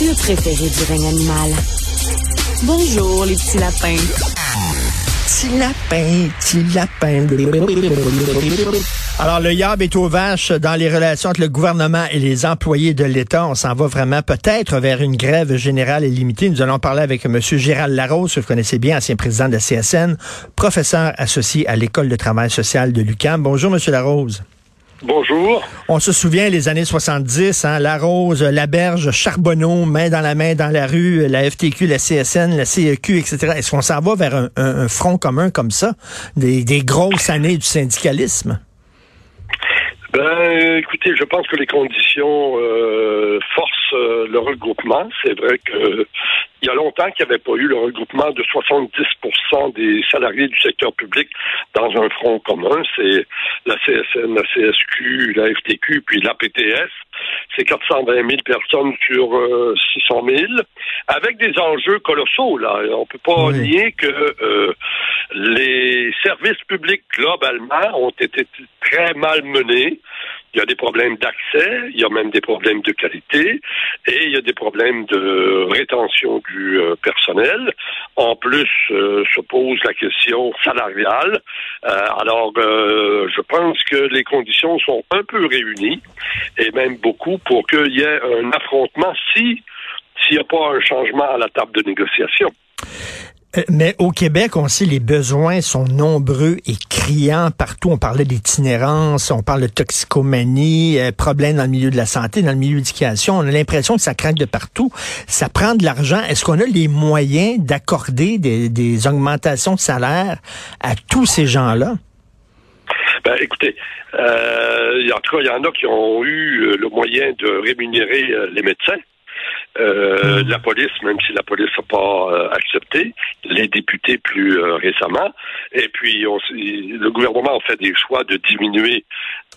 Le préféré du règne animal. Bonjour, les petits lapins. Petit lapin, petit lapin. Alors, le YAB est aux vaches dans les relations entre le gouvernement et les employés de l'État. On s'en va vraiment peut-être vers une grève générale et limitée. Nous allons parler avec M. Gérald Larose, que vous connaissez bien, ancien président de la CSN, professeur associé à l'École de travail social de l'UQAM. Bonjour, M. Larose. Bonjour. On se souvient les années 70, hein, La Rose, La Berge, Charbonneau, main dans la main dans la rue, la FTQ, la CSN, la CEQ, etc. Est-ce qu'on s'en va vers un, front commun comme ça, des, des grosses années du syndicalisme? Ben, écoutez, je pense que les conditions euh, forcent euh, le regroupement. C'est vrai que il y a longtemps qu'il n'y avait pas eu le regroupement de 70% des salariés du secteur public dans un front commun. C'est la CSN, la CSQ, la FTQ, puis la PTS. C'est 420 000 personnes sur 600 euh, 000, avec des enjeux colossaux. Là, on peut pas nier que euh, les services publics globalement ont été très mal menés. Il y a des problèmes d'accès, il y a même des problèmes de qualité et il y a des problèmes de rétention du euh, personnel. En plus, euh, se pose la question salariale. Euh, alors, je pense que les conditions sont un peu réunies et même beaucoup pour qu'il y ait un affrontement si s'il n'y a pas un changement à la table de négociation. Euh, mais au Québec, on sait les besoins sont nombreux et criants partout. On parlait d'itinérance, on parle de toxicomanie, euh, problèmes dans le milieu de la santé, dans le milieu de l'éducation. On a l'impression que ça craque de partout. Ça prend de l'argent. Est-ce qu'on a les moyens d'accorder des, augmentations de salaire à tous ces gens-là? Ben, écoutez, euh, en tout cas, il y en a qui ont eu le moyen de rémunérer les médecins. Euh, la police, même si la police n'a pas euh, accepté, les députés plus euh, récemment, et puis on, le gouvernement a fait des choix de diminuer,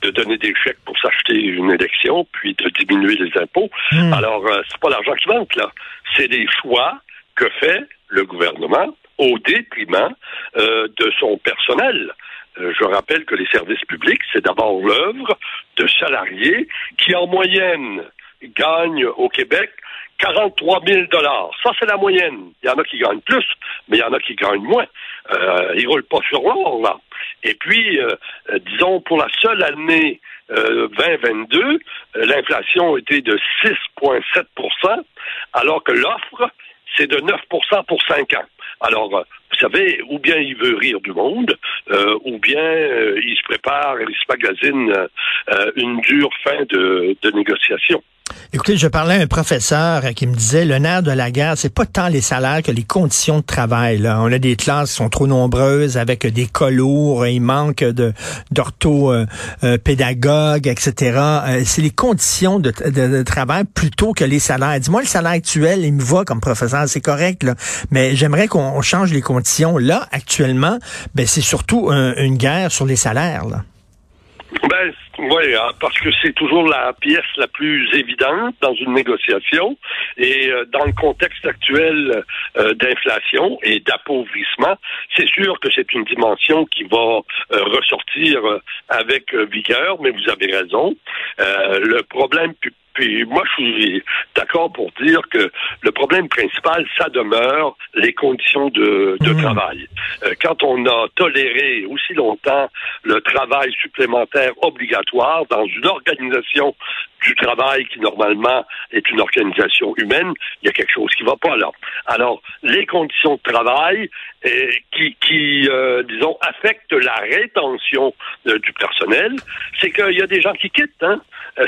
de donner des chèques pour s'acheter une élection, puis de diminuer les impôts. Hmm. Alors, c'est pas l'argent qui manque là, c'est des choix que fait le gouvernement au détriment de son personnel. Je rappelle que les services publics, c'est d'abord l'œuvre de salariés qui, en moyenne, gagnent au Québec 43 000 dollars. Ça, c'est la moyenne. Il y en a qui gagnent plus, mais il y en a qui gagnent moins. Euh, ils roulent pas sur l'or, là. Et puis, euh, euh, disons, pour la seule année 2022, euh, l'inflation était de 6,7% alors que l'offre, c'est de 9% pour 5 ans. Alors, vous savez, ou bien il veut rire du monde, ou bien il se prépare, il se magasine une dure fin de, de négociation. Écoutez, je parlais à un professeur qui me disait le nerf de la guerre, c'est pas tant les salaires que les conditions de travail. Là. On a des classes qui sont trop nombreuses avec des cas il manque de d'orthopédagogues, etc. Euh, c'est les conditions de, travail plutôt que les salaires. Dis-moi, le salaire actuel, il me va comme professeur, c'est correct, là, mais j'aimerais qu'on change les conditions. Là, actuellement, ben, c'est surtout une guerre sur les salaires. Là. Ben, oui, hein, parce que c'est toujours la pièce la plus évidente dans une négociation. Et euh, dans le contexte actuel euh, d'inflation et d'appauvrissement, c'est sûr que c'est une dimension qui va euh, ressortir avec vigueur, mais vous avez raison. le problème puis moi, je suis d'accord pour dire que le problème principal, ça demeure les conditions de, de mmh. travail. Euh, quand on a toléré aussi longtemps le travail supplémentaire obligatoire dans une organisation du travail qui normalement est une organisation humaine, il y a quelque chose qui ne va pas là. Alors, les conditions de travail euh, qui, qui euh, disons, affectent la rétention euh, du personnel, c'est qu'il y a des gens qui quittent. Hein?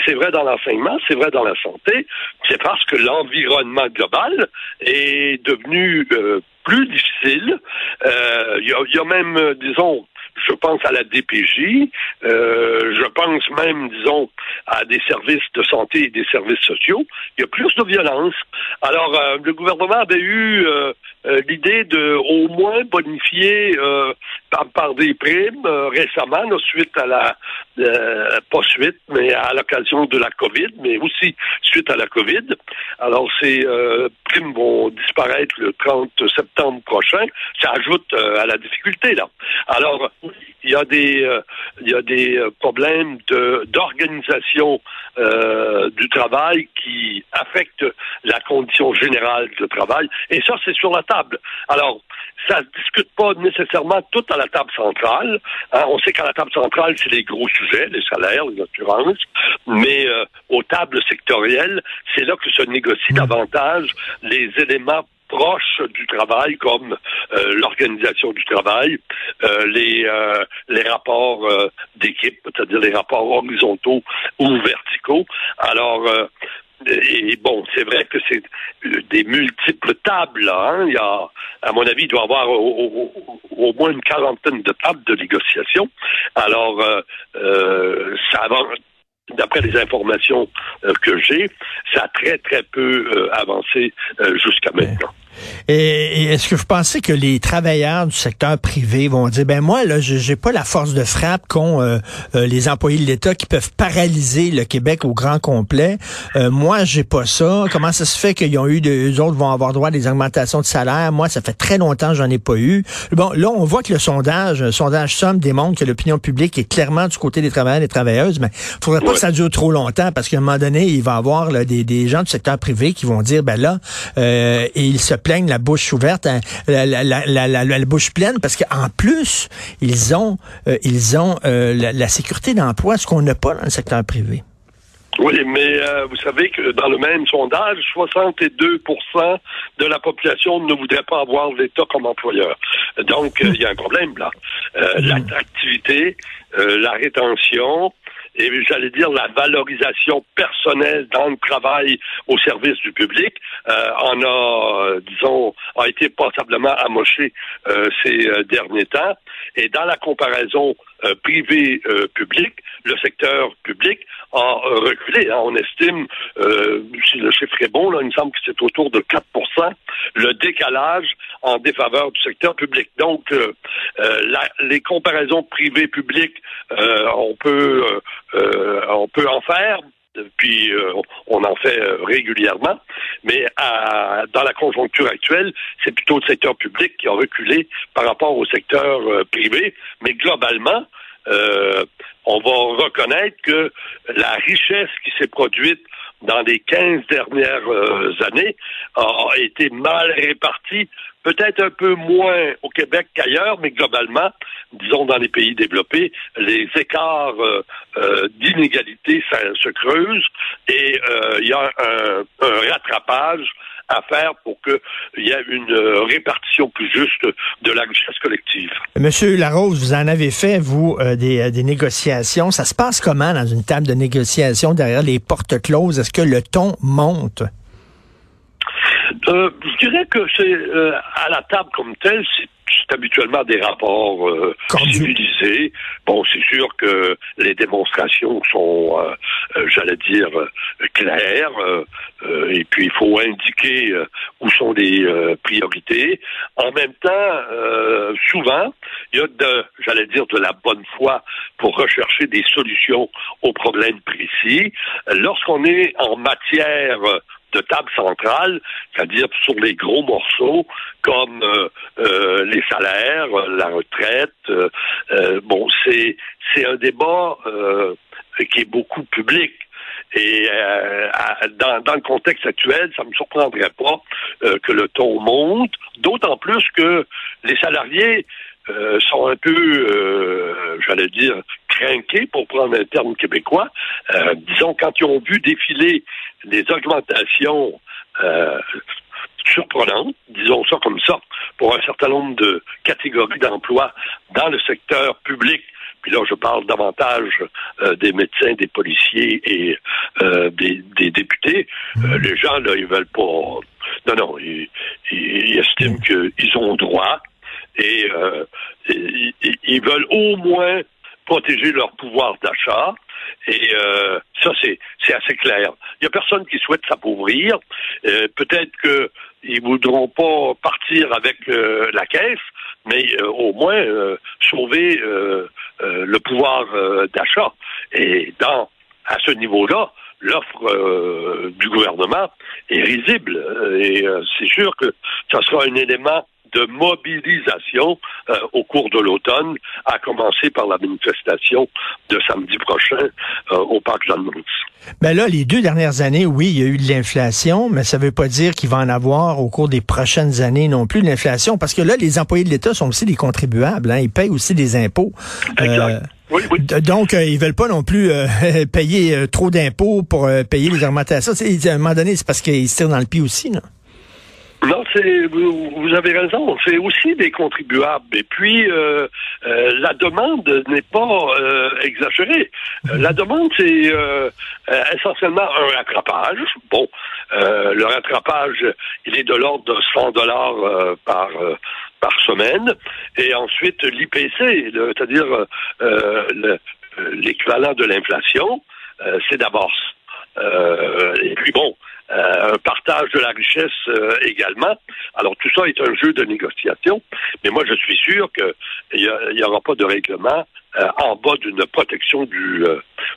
C'est vrai dans l'enseignement, c'est dans la santé, c'est parce que l'environnement global est devenu plus difficile. Il y, y, a même, disons, je pense à la DPJ, euh, je pense même, disons, à des services de santé et des services sociaux. Il y a plus de violence. Alors, euh, le gouvernement avait eu euh, l'idée de au moins bonifier par, des primes récemment, suite à la pas suite, mais à l'occasion de la COVID, mais aussi suite à la COVID. Alors, ces primes vont disparaître le 30 septembre prochain. Ça ajoute à la difficulté là. Alors, il y a des, euh, il y a des euh, problèmes de, d'organisation euh, du travail qui affecte la condition générale de travail. Et ça, c'est sur la table. Alors, ça ne discute pas nécessairement tout à la table centrale. Hein. on sait qu'à la table centrale, c'est les gros sujets, les salaires, les assurances, mais euh, aux tables sectorielles, c'est là que se négocient mmh. davantage les éléments proches du travail comme euh, l'organisation du travail, euh, les euh, les rapports d'équipe, c'est-à-dire les rapports horizontaux ou verticaux. Alors et bon, c'est vrai que c'est des multiples tables. Hein. Il y a, à mon avis, il doit y avoir au, moins une quarantaine de tables de négociation. Alors, euh, ça avance d'après les informations que j'ai, ça a très, très peu avancé jusqu'à maintenant. Et, est-ce que vous pensez que les travailleurs du secteur privé vont dire, ben moi, là, j'ai pas la force de frappe qu'ont euh, euh, les employés de l'État qui peuvent paralyser le Québec au grand complet? Euh, moi, j'ai pas ça. Comment ça se fait qu'ils ont eu, eux autres vont avoir droit à des augmentations de salaire? Moi, ça fait très longtemps que j'en ai pas eu. Bon, là, on voit que le sondage, le sondage Somme démontre que l'opinion publique est clairement du côté des travailleurs et des travailleuses, mais faudrait pas que ça dure trop longtemps parce qu'à un moment donné, il va y avoir des, des, gens du secteur privé qui vont dire, ben là, et ils se plaignent la bouche ouverte, hein, la, la, bouche pleine, parce qu'en plus, ils ont, euh, ils ont euh, la, sécurité d'emploi, ce qu'on n'a pas dans le secteur privé. Oui, mais euh, vous savez que dans le même sondage, 62% de la population ne voudrait pas avoir l'État comme employeur. Donc, il y a un problème là. Hmm. L'attractivité, la rétention, et j'allais dire la valorisation personnelle dans le travail au service du public euh, en a, euh, disons, a été passablement amoché euh, ces euh, derniers temps. Et dans la comparaison euh, privé-public, le secteur public a reculé. Hein. On estime, si le chiffre est bon, là, il me semble que c'est autour de 4% le décalage en défaveur du secteur public. Donc, la, les comparaisons privé-public, on peut euh, on peut en faire, puis euh, on en fait euh, régulièrement, mais dans la conjoncture actuelle, c'est plutôt le secteur public qui a reculé par rapport au secteur privé, mais globalement, on va reconnaître que la richesse qui s'est produite dans les 15 dernières années a été mal répartie peut-être un peu moins au Québec qu'ailleurs, mais globalement, disons dans les pays développés, les écarts euh, euh, d'inégalité se creusent et euh, il y a un, rattrapage à faire pour qu'il y ait une répartition plus juste de la richesse collective. Monsieur Larose, vous en avez fait, vous, des, des, négociations. Ça se passe comment dans une table de négociation derrière les portes closes? Est-ce que le ton monte? Euh, je dirais que c'est euh, à la table comme telle, c'est habituellement des rapports euh, civilisés. Bon, c'est sûr que les démonstrations sont, euh, j'allais dire, claires. et puis, il faut indiquer où sont les priorités. En même temps, souvent, il y a de, j'allais dire, de la bonne foi pour rechercher des solutions aux problèmes précis. Lorsqu'on est en matière de table centrale, c'est-à-dire sur les gros morceaux comme euh, euh, les salaires, la retraite. Euh, bon, c'est c'est un débat qui est beaucoup public. Et dans, dans, le contexte actuel, ça ne me surprendrait pas que le ton monte, d'autant plus que les salariés sont un peu, j'allais dire, crinqués, pour prendre un terme québécois. disons, quand ils ont vu défiler des augmentations euh, surprenantes, disons ça comme ça, pour un certain nombre de catégories d'emplois dans le secteur public. Puis là, je parle davantage euh, des médecins, des policiers et euh, des, députés. Euh, les gens, là, ils veulent pas... Non, non, ils, estiment qu'ils ont droit et ils veulent au moins protéger leur pouvoir d'achat. Et euh, ça, c'est, assez clair. Il n'y a personne qui souhaite s'appauvrir. Euh, peut-être qu'ils ne voudront pas partir avec euh, la caisse, mais euh, au moins sauver le pouvoir d'achat. Et dans à ce niveau-là, l'offre du gouvernement est risible. Et c'est sûr que ça sera un élément de mobilisation au cours de l'automne, à commencer par la manifestation de samedi prochain au parc Jeanne-Mance. Ben là, les deux dernières années, oui, il y a eu de l'inflation, mais ça ne veut pas dire qu'il va en avoir au cours des prochaines années non plus de l'inflation, parce que là, les employés de l'État sont aussi des contribuables, hein, ils payent aussi des impôts. Exact. Oui, oui. Donc, euh, ils veulent pas non plus euh, payer euh, trop d'impôts pour payer les augmentations. À un moment donné, c'est parce qu'ils se tirent dans le pied aussi, non? Non, c'est vous, avez raison. C'est aussi des contribuables. Et puis la demande n'est pas exagérée. La demande, c'est essentiellement un rattrapage. Bon, le rattrapage, il est de l'ordre de 100 dollars par par semaine, et ensuite l'IPC, c'est-à-dire euh, euh, l'équivalent de l'inflation, euh, c'est d'abord et puis bon, un partage de la richesse également. Alors tout ça est un jeu de négociation, mais moi je suis sûr qu'il n'y aura pas de règlement en bas d'une protection du,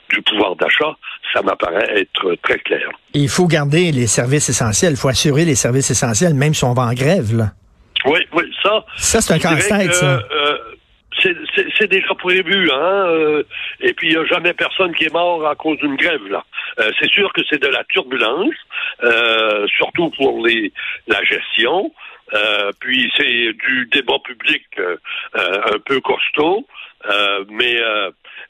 du pouvoir d'achat. Ça m'apparaît être très clair. Il faut garder les services essentiels, il faut assurer les services essentiels, même si on va en grève. Là. Oui, oui, ça. Ça, c'est un casse-tête, ça. Euh, c'est déjà prévu, hein. Euh, et puis il n'y a jamais personne qui est mort à cause d'une grève là. Euh, c'est sûr que c'est de la turbulence, surtout pour les la gestion. puis c'est du débat public un peu costaud, mais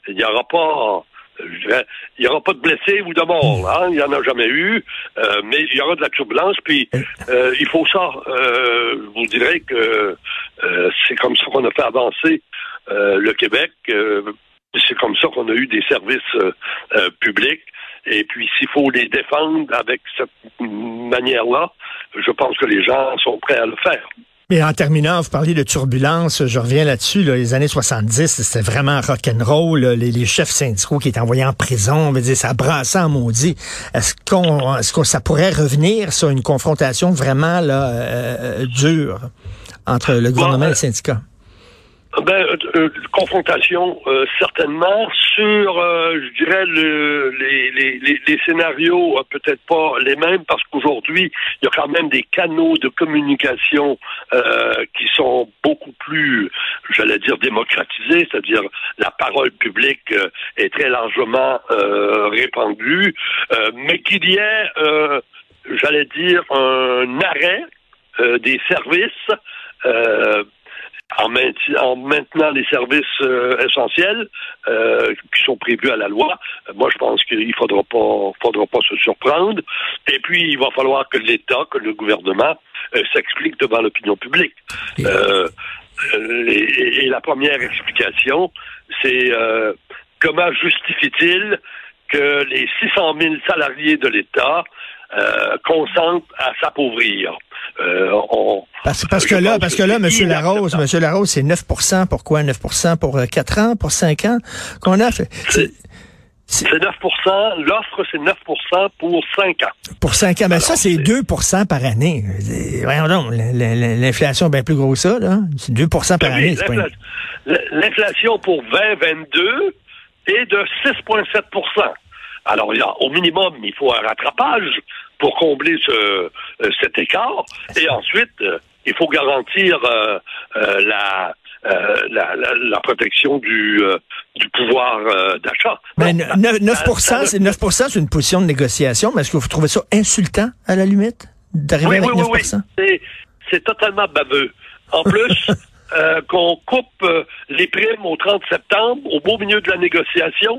il n'y aura pas il n'y aura pas de blessés ou de morts, hein? il n'y en a jamais eu, euh, mais il y aura de la turbulence, puis euh, il faut ça. Euh, je vous dirais que c'est comme ça qu'on a fait avancer le Québec, c'est comme ça qu'on a eu des services publics, et puis s'il faut les défendre avec cette manière-là, je pense que les gens sont prêts à le faire. Mais en terminant, vous parlez de turbulence, je reviens là-dessus. les années 70, c'était vraiment rock'n'roll. Les, les chefs syndicaux qui étaient envoyés en prison, on dire, ça brassait en maudit. Est-ce qu'on, est-ce que ça pourrait revenir sur une confrontation vraiment là euh, euh, dure entre le gouvernement et les syndicats? Ben, euh, euh, confrontation, euh, certainement. Sur, je dirais, le, les, les, les, scénarios, peut-être pas les mêmes, parce qu'aujourd'hui, il y a quand même des canaux de communication qui sont beaucoup plus, j'allais dire, démocratisés, c'est-à-dire la parole publique est très largement répandue, mais qu'il y ait, j'allais dire, un arrêt des services en, maintenant les services euh, essentiels euh, qui sont prévus à la loi. Moi, je pense qu'il faudra pas, faudra pas se surprendre. Et puis, il va falloir que l'État, que le gouvernement euh, s'explique devant l'opinion publique. Et, et, la première explication, c'est comment justifie-t-il que les 600 000 salariés de l'État consentent à s'appauvrir? Euh, parce, que là, parce que là, M. Larose, M. Larose, c'est 9% Pourquoi 9% Pour 4 euh, ans, pour 5 ans? Qu'on a fait? C'est 9% L'offre, c'est 9% pour 5 ans. Pour 5 ans. Ben ça, c'est 2% par année. Voyons donc, l'inflation est bien plus grosse ça, là. C'est 2% par année. L'inflation pour 2022 est de 6,7 alors, au minimum, il faut un rattrapage pour combler ce, euh, cet écart. Et ensuite, euh, il faut garantir euh, la, la, la, protection du, du pouvoir d'achat. Mais 9, 9%, c'est 9 c'est une position de négociation, mais est-ce que vous trouvez ça insultant, à la limite, d'arriver avec 9 oui. C'est totalement baveux. En plus, qu'on coupe les primes au 30 septembre, au beau milieu de la négociation,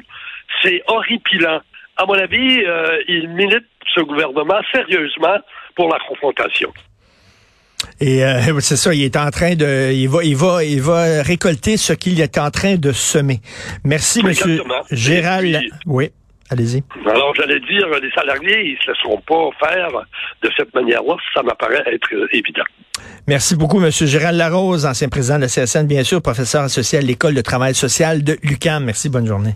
c'est horripilant à mon avis, euh, il milite ce gouvernement sérieusement pour la confrontation. Et euh, c'est ça, il est en train de, il va, il va, il va récolter ce qu'il est en train de semer. Merci, Monsieur Gérald. oui. Allez-y. Alors, j'allais dire, les salariés, ils ne se laisseront pas faire de cette manière-là. Ça m'apparaît être évident. Merci beaucoup, M. Gérald Larose, ancien président de la CSN, bien sûr, professeur associé à l'École de travail social de l'UQAM. Merci, bonne journée.